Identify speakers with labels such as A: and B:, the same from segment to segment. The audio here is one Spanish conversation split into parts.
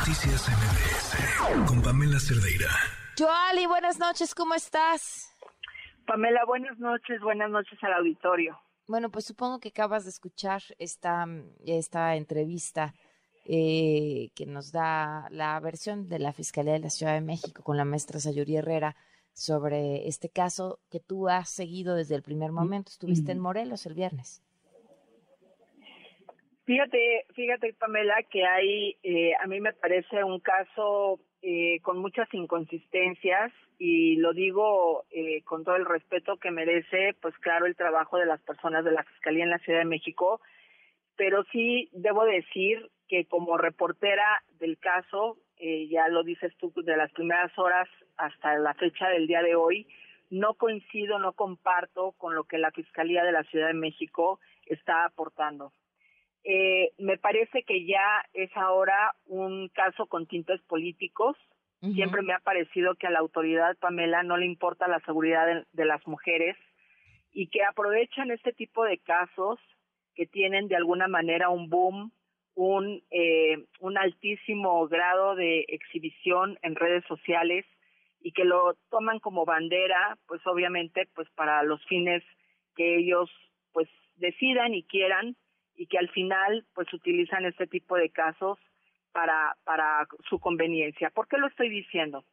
A: Noticias MBS con Pamela Cerdeira.
B: Joali, buenas noches, ¿cómo estás?
C: Pamela, buenas noches, buenas noches al auditorio.
B: Bueno, pues supongo que acabas de escuchar esta, esta entrevista eh, que nos da la versión de la Fiscalía de la Ciudad de México con la maestra Sayuri Herrera sobre este caso que tú has seguido desde el primer momento. Estuviste en Morelos el viernes.
C: Fíjate, fíjate Pamela, que hay, eh, a mí me parece un caso eh, con muchas inconsistencias y lo digo eh, con todo el respeto que merece, pues claro, el trabajo de las personas de la Fiscalía en la Ciudad de México, pero sí debo decir que como reportera del caso, ya lo dices tú, de las primeras horas hasta la fecha del día de hoy, no coincido, no comparto con lo que la Fiscalía de la Ciudad de México está aportando. Eh, me parece que ya es ahora un caso con tintes políticos. Siempre me ha parecido que a la autoridad, Pamela, no le importa la seguridad de, las mujeres y que aprovechan este tipo de casos que tienen de alguna manera un boom, un, eh, un altísimo grado de exhibición en redes sociales y que lo toman como bandera, pues obviamente, pues para los fines que ellos pues decidan y quieran y que al final pues utilizan este tipo de casos para, para su conveniencia. ¿Por qué lo estoy diciendo?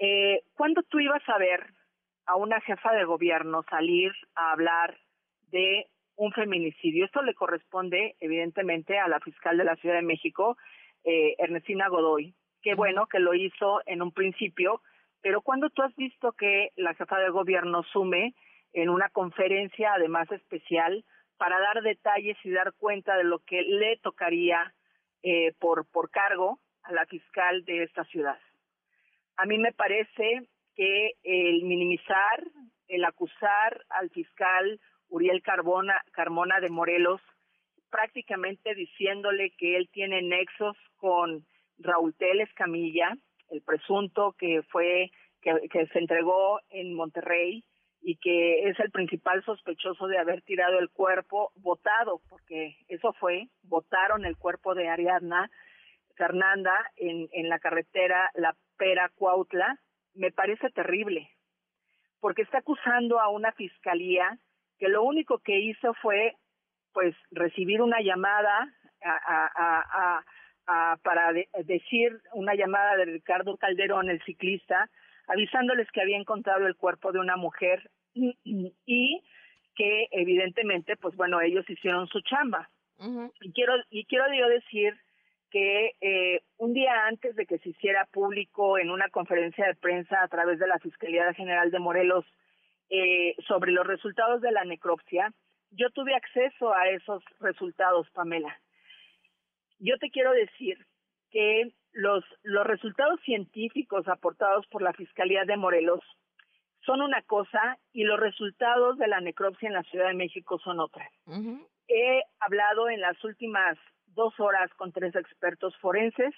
C: Eh, ¿Cuándo tú ibas a ver a una jefa de gobierno salir a hablar de un feminicidio? Esto le corresponde evidentemente a la fiscal de la Ciudad de México, eh, Ernestina Godoy. Qué bueno que lo hizo en un principio, pero cuando tú has visto que la jefa de gobierno sume en una conferencia, además especial, para dar detalles y dar cuenta de lo que le tocaría eh, por, por cargo a la fiscal de esta ciudad. A mí me parece que el minimizar, el acusar al fiscal Uriel Carmona de Morelos, prácticamente diciéndole que él tiene nexos con Raúl Teles Camilla, el presunto que fue que se entregó en Monterrey, y que es el principal sospechoso de haber tirado el cuerpo votado, porque eso fue, votaron el cuerpo de Ariadna Fernanda en, en la carretera La Pera Cuautla, me parece terrible, porque está acusando a una fiscalía que lo único que hizo fue pues recibir una llamada a, a, para decir una llamada de Ricardo Calderón, el ciclista, avisándoles que había encontrado el cuerpo de una mujer y, que evidentemente, pues bueno, ellos hicieron su chamba. Y quiero y quiero yo decir que eh, un día antes de que se hiciera público en una conferencia de prensa a través de la Fiscalía General de Morelos eh, sobre los resultados de la necropsia, yo tuve acceso a esos resultados, Pamela. Yo te quiero decir que los, los resultados científicos aportados por la Fiscalía de Morelos son una cosa y los resultados de la necropsia en la Ciudad de México son otra. He hablado en las últimas dos horas con tres expertos forenses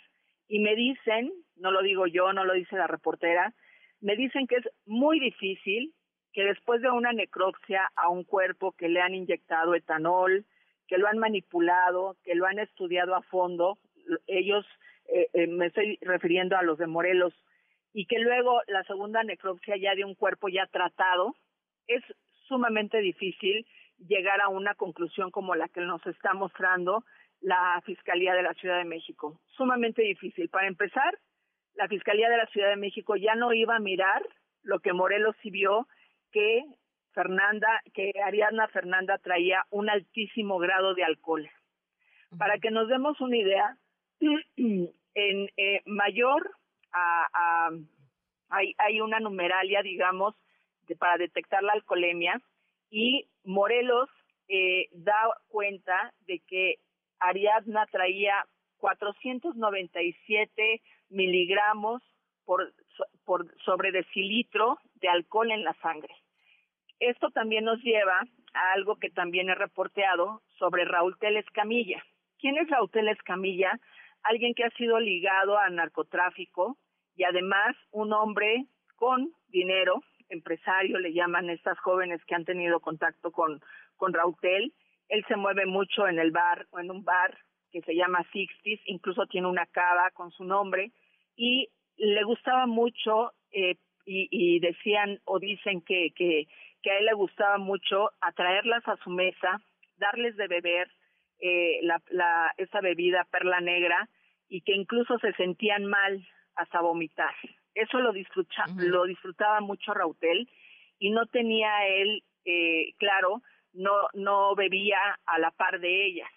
C: y me dicen, no lo digo yo, no lo dice la reportera, me dicen que es muy difícil que después de una necropsia a un cuerpo que le han inyectado etanol, que lo han manipulado, que lo han estudiado a fondo, ellos, eh, eh, me estoy refiriendo a los de Morelos, y que luego la segunda necropsia ya de un cuerpo ya tratado, es sumamente difícil llegar a una conclusión como la que nos está mostrando la Fiscalía de la Ciudad de México. Sumamente difícil. Para empezar, la Fiscalía de la Ciudad de México ya no iba a mirar lo que Morelos sí vio, que Fernanda, que Ariadna Fernanda traía un altísimo grado de alcohol. Para que nos demos una idea, en eh, mayor a, hay, hay una numeralia, digamos, para detectar la alcoholemia y Morelos eh, da cuenta de que Ariadna traía 497 miligramos por, por sobre decilitro de alcohol en la sangre. Esto también nos lleva a algo que también he reporteado sobre Raúl Teles Camilla. ¿Quién es Raúl Teles Camilla? Alguien que ha sido ligado al narcotráfico, y además un hombre con dinero, empresario, le llaman estas jóvenes que han tenido contacto con, con Rautel. Él se mueve mucho en el bar o en un bar que se llama Sixties, incluso tiene una cava con su nombre, y le gustaba mucho, eh, y, decían o dicen que, que, que a él le gustaba mucho atraerlas a su mesa, darles de beber eh, la, la, esa bebida perla negra y que incluso se sentían mal hasta vomitar. Eso lo, disfruta, lo disfrutaba mucho Rautel y no tenía él, eh, claro, no, no bebía a la par de ellas.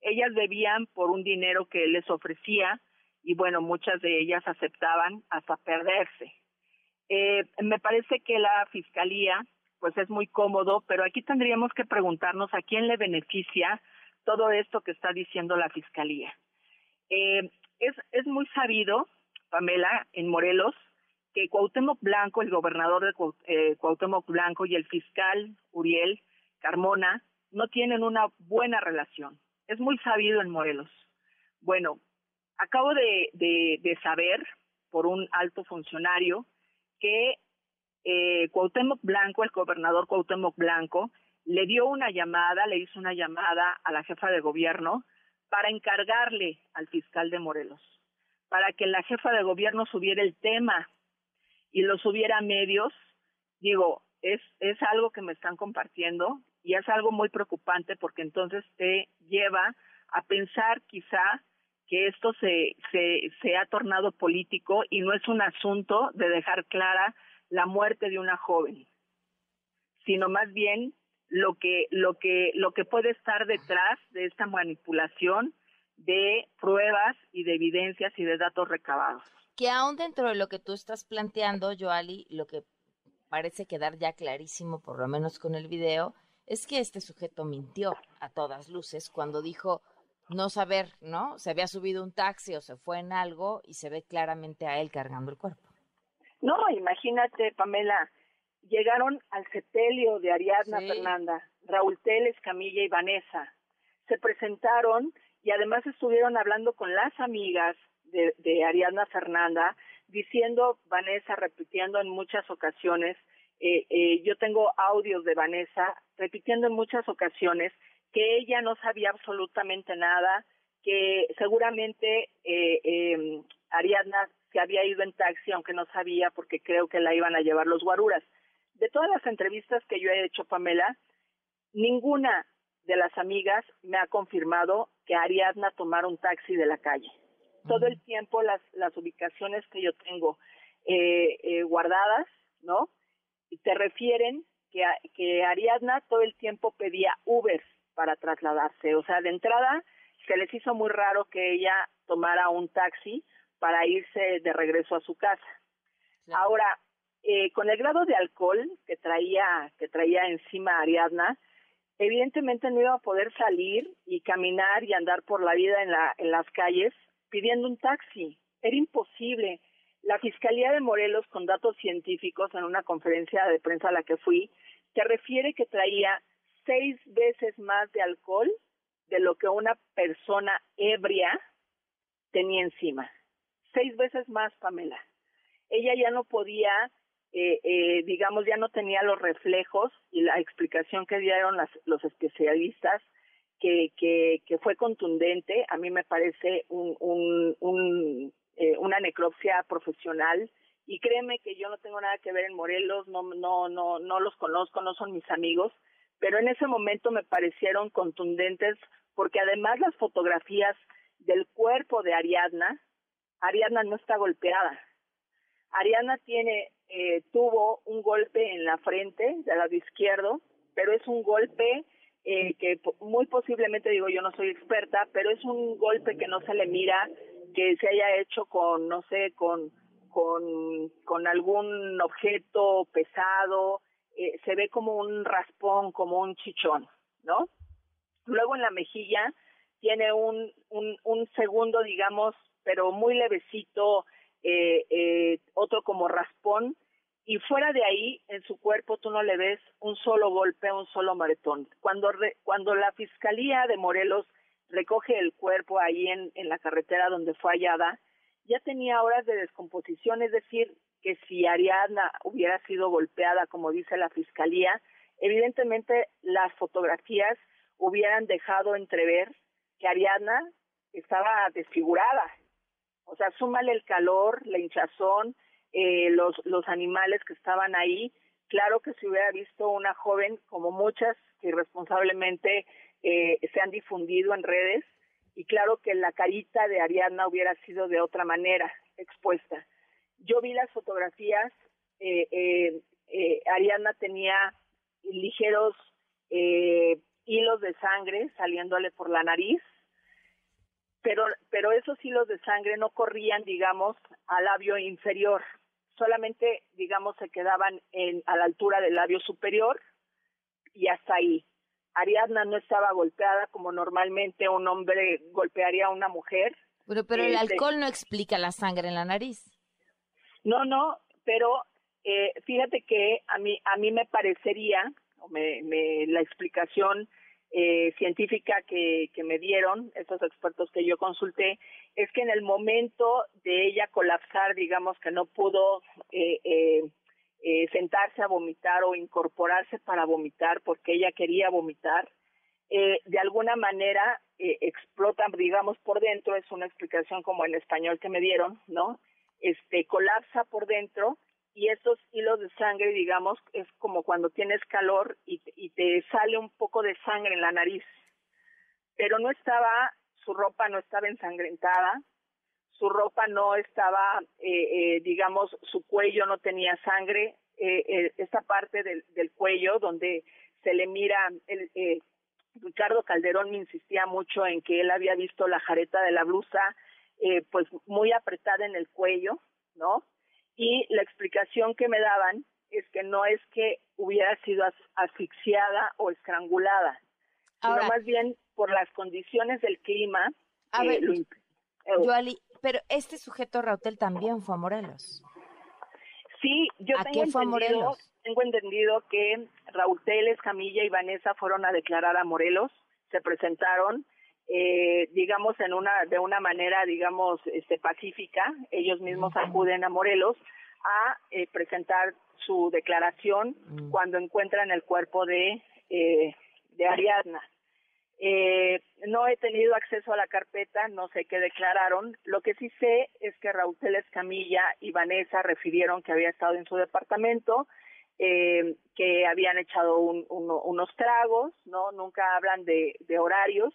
C: Ellas bebían por un dinero que él les ofrecía y bueno, muchas de ellas aceptaban hasta perderse. Eh, me parece que la fiscalía, pues es muy cómodo, pero aquí tendríamos que preguntarnos a quién le beneficia todo esto que está diciendo la fiscalía. Eh, es, muy sabido, Pamela, en Morelos, que Cuauhtémoc Blanco, el gobernador de eh, Cuauhtémoc Blanco y el fiscal Uriel Carmona no tienen una buena relación. Es muy sabido en Morelos. Bueno, acabo de, de, saber por un alto funcionario que eh, Cuauhtémoc Blanco, el gobernador Cuauhtémoc Blanco, le dio una llamada, le hizo una llamada a la jefa de gobierno para encargarle al fiscal de Morelos, para que la jefa de gobierno subiera el tema y lo subiera a medios. Digo, es, es algo que me están compartiendo y es algo muy preocupante porque entonces te lleva a pensar quizá que esto se, se, se ha tornado político y no es un asunto de dejar clara la muerte de una joven, sino más bien lo que, lo que, lo que puede estar detrás de esta manipulación de pruebas y de evidencias y de datos recabados.
B: Que aún dentro de lo que tú estás planteando, Joali, lo que parece quedar ya clarísimo, por lo menos con el video, es que este sujeto mintió a todas luces cuando dijo no saber, ¿no? Se había subido un taxi o se fue en algo y se ve claramente a él cargando el cuerpo.
C: No, imagínate, Pamela, llegaron al sepelio de Ariadna Fernanda, Raúl Teles, Camilla y Vanessa. Se presentaron y además estuvieron hablando con las amigas de, de Ariadna Fernanda, diciendo, Vanessa repitiendo en muchas ocasiones, eh, eh, yo tengo audios de Vanessa repitiendo en muchas ocasiones que ella no sabía absolutamente nada, que seguramente eh, eh, Ariadna se había ido en taxi, aunque no sabía porque creo que la iban a llevar los guaruras. De todas las entrevistas que yo he hecho, Pamela, ninguna de las amigas me ha confirmado que Ariadna tomara un taxi de la calle. Todo el tiempo las, las ubicaciones que yo tengo eh, eh, guardadas, ¿no? Te refieren que, que Ariadna todo el tiempo pedía Uber para trasladarse. O sea, de entrada se les hizo muy raro que ella tomara un taxi para irse de regreso a su casa. Ahora, eh, con el grado de alcohol que traía que traía encima Ariadna, evidentemente no iba a poder salir y caminar y andar por la vida en, la, en las calles pidiendo un taxi. Era imposible. La Fiscalía de Morelos, con datos científicos, en una conferencia de prensa a la que fui, te refiere que traía seis veces más de alcohol de lo que una persona ebria tenía encima. Seis veces más, Pamela. Ella ya no podía, eh, eh, digamos, ya no tenía los reflejos y la explicación que dieron las, los especialistas, que, que, fue contundente. A mí me parece un, un, un eh, una necropsia profesional y créeme que yo no tengo nada que ver en Morelos, no, no, no, no los conozco, no son mis amigos, pero en ese momento me parecieron contundentes porque además las fotografías del cuerpo de Ariadna, Ariadna no está golpeada. Ariadna tiene, eh, tuvo un golpe en la frente del lado izquierdo, pero es un golpe eh, que muy posiblemente, digo yo no soy experta, pero es un golpe que no se le mira que se haya hecho con, no sé, con, con, con algún objeto pesado, eh, se ve como un raspón, como un chichón, ¿no? Luego en la mejilla tiene un, un, un segundo, digamos, pero muy levecito, eh, eh, otro como raspón, y fuera de ahí, en su cuerpo, tú no le ves un solo golpe, un solo maretón. Cuando, cuando la Fiscalía de Morelos recoge el cuerpo ahí en, en la carretera donde fue hallada, ya tenía horas de descomposición, es decir, que si Ariadna hubiera sido golpeada, como dice la fiscalía, evidentemente las fotografías hubieran dejado entrever que Ariadna estaba desfigurada. O sea, súmale el calor, la hinchazón, eh, los, los animales que estaban ahí. Claro que si hubiera visto una joven, como muchas que irresponsablemente eh, se han difundido en redes, y claro que la carita de Ariadna hubiera sido de otra manera expuesta. Yo vi las fotografías, eh, eh, eh Ariadna tenía ligeros eh, hilos de sangre saliéndole por la nariz, pero, pero esos hilos de sangre no corrían, digamos, al labio inferior, solamente, digamos, se quedaban en, a la altura del labio superior y hasta ahí. Ariadna no estaba golpeada como normalmente un hombre golpearía a una mujer.
B: Pero, pero el este alcohol no explica la sangre en la nariz.
C: No, no, pero eh, fíjate que a mí a mí me parecería, me, me, la explicación eh, científica que, que me dieron esos expertos que yo consulté es que en el momento de ella colapsar, digamos que no pudo eh, eh, eh, sentarse a vomitar o incorporarse para vomitar porque ella quería vomitar, eh, de alguna manera eh, explota, digamos, por dentro, es una explicación como en español que me dieron, ¿no? Este, colapsa por dentro y estos hilos de sangre, digamos, es como cuando tienes calor y, y te sale un poco de sangre en la nariz. Pero no estaba, su ropa no estaba ensangrentada, su ropa no estaba, eh, eh, digamos, su cuello no tenía sangre, eh, eh, esta parte del, del, cuello donde se le mira, el, eh, Ricardo Calderón me insistía mucho en que él había visto la jareta de la blusa, eh, pues muy apretada en el cuello, ¿no? Y la explicación que me daban es que no es que hubiera sido as asfixiada o estrangulada, Ahora, sino más bien por las condiciones del clima.
B: A ver, lo, Joali, pero este sujeto Rautel también fue a Morelos.
C: Sí, yo
B: ¿A
C: tengo
B: qué fue a Morelos?
C: tengo entendido que Rautel, Escamilla y Vanessa fueron a declarar a Morelos, se presentaron, eh, digamos, en una, de una manera, digamos, este, pacífica, ellos mismos acuden a Morelos a eh, presentar su declaración mm. cuando encuentran el cuerpo de, eh, de Ariadna. Eh, no he tenido acceso a la carpeta, no sé qué declararon. Lo que sí sé es que Raúl Escamilla y Vanessa refirieron que había estado en su departamento, eh, que habían echado un, uno, unos tragos, ¿no? Nunca hablan de, de horarios.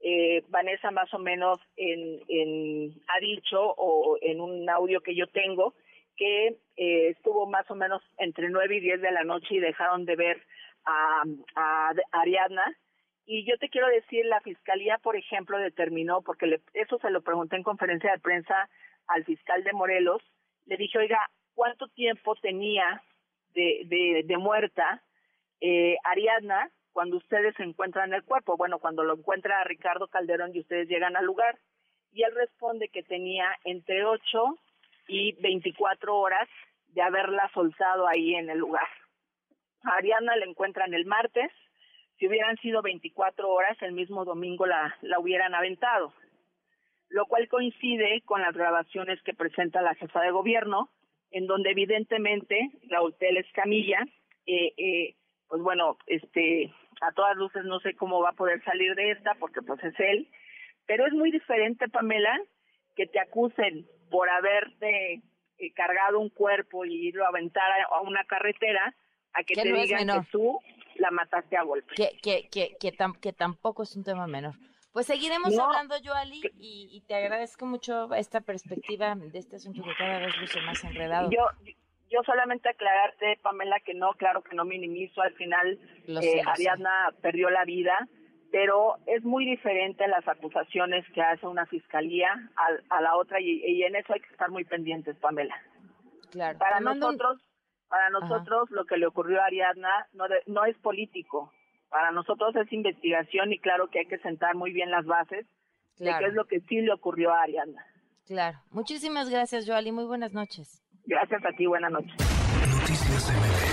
C: Eh, Vanessa más o menos en, en, ha dicho, o en un audio que yo tengo, que eh, estuvo más o menos entre nueve y diez de la noche y dejaron de ver a, a Ariadna. Y yo te quiero decir, la fiscalía, por ejemplo, determinó, porque le, eso se lo pregunté en conferencia de prensa al fiscal de Morelos, le dije, oiga, ¿cuánto tiempo tenía de, de, de muerta eh, Ariadna cuando ustedes encuentran el cuerpo? Bueno, cuando lo encuentra Ricardo Calderón y ustedes llegan al lugar. Y él responde que tenía entre 8 y 24 horas de haberla soltado ahí en el lugar. A Ariadna la encuentran el martes, si hubieran sido 24 horas, el mismo domingo la, la hubieran aventado, lo cual coincide con las grabaciones que presenta la jefa de gobierno, en donde evidentemente Raúl Teles Camilla, eh, eh, pues bueno, este, a todas luces no sé cómo va a poder salir de esta, porque pues es él, pero es muy diferente, Pamela, que te acusen por haberte eh, cargado un cuerpo y irlo a aventar a, a una carretera, a que te no digan que tú la mataste a golpe.
B: Que, que, que, que, tam, que tampoco es un tema menor. Pues seguiremos no, hablando, Joali, y, y, te agradezco mucho esta perspectiva de este asunto que cada vez luce más enredado.
C: Yo, yo solamente aclararte, Pamela, que no, claro que no minimizo, al final eh, Ariadna perdió la vida, pero es muy diferente las acusaciones que hace una fiscalía a, a la otra y, y, en eso hay que estar muy pendientes, Pamela.
B: Claro.
C: Para nosotros, para nosotros Ajá. lo que le ocurrió a Ariadna no, de, no es político. Para nosotros es investigación y claro que hay que sentar muy bien las bases claro. de qué es lo que sí le ocurrió a Ariadna.
B: Claro. Muchísimas gracias, Joali. Muy buenas noches.
C: Gracias a ti. Buenas noches.
A: Noticias MBS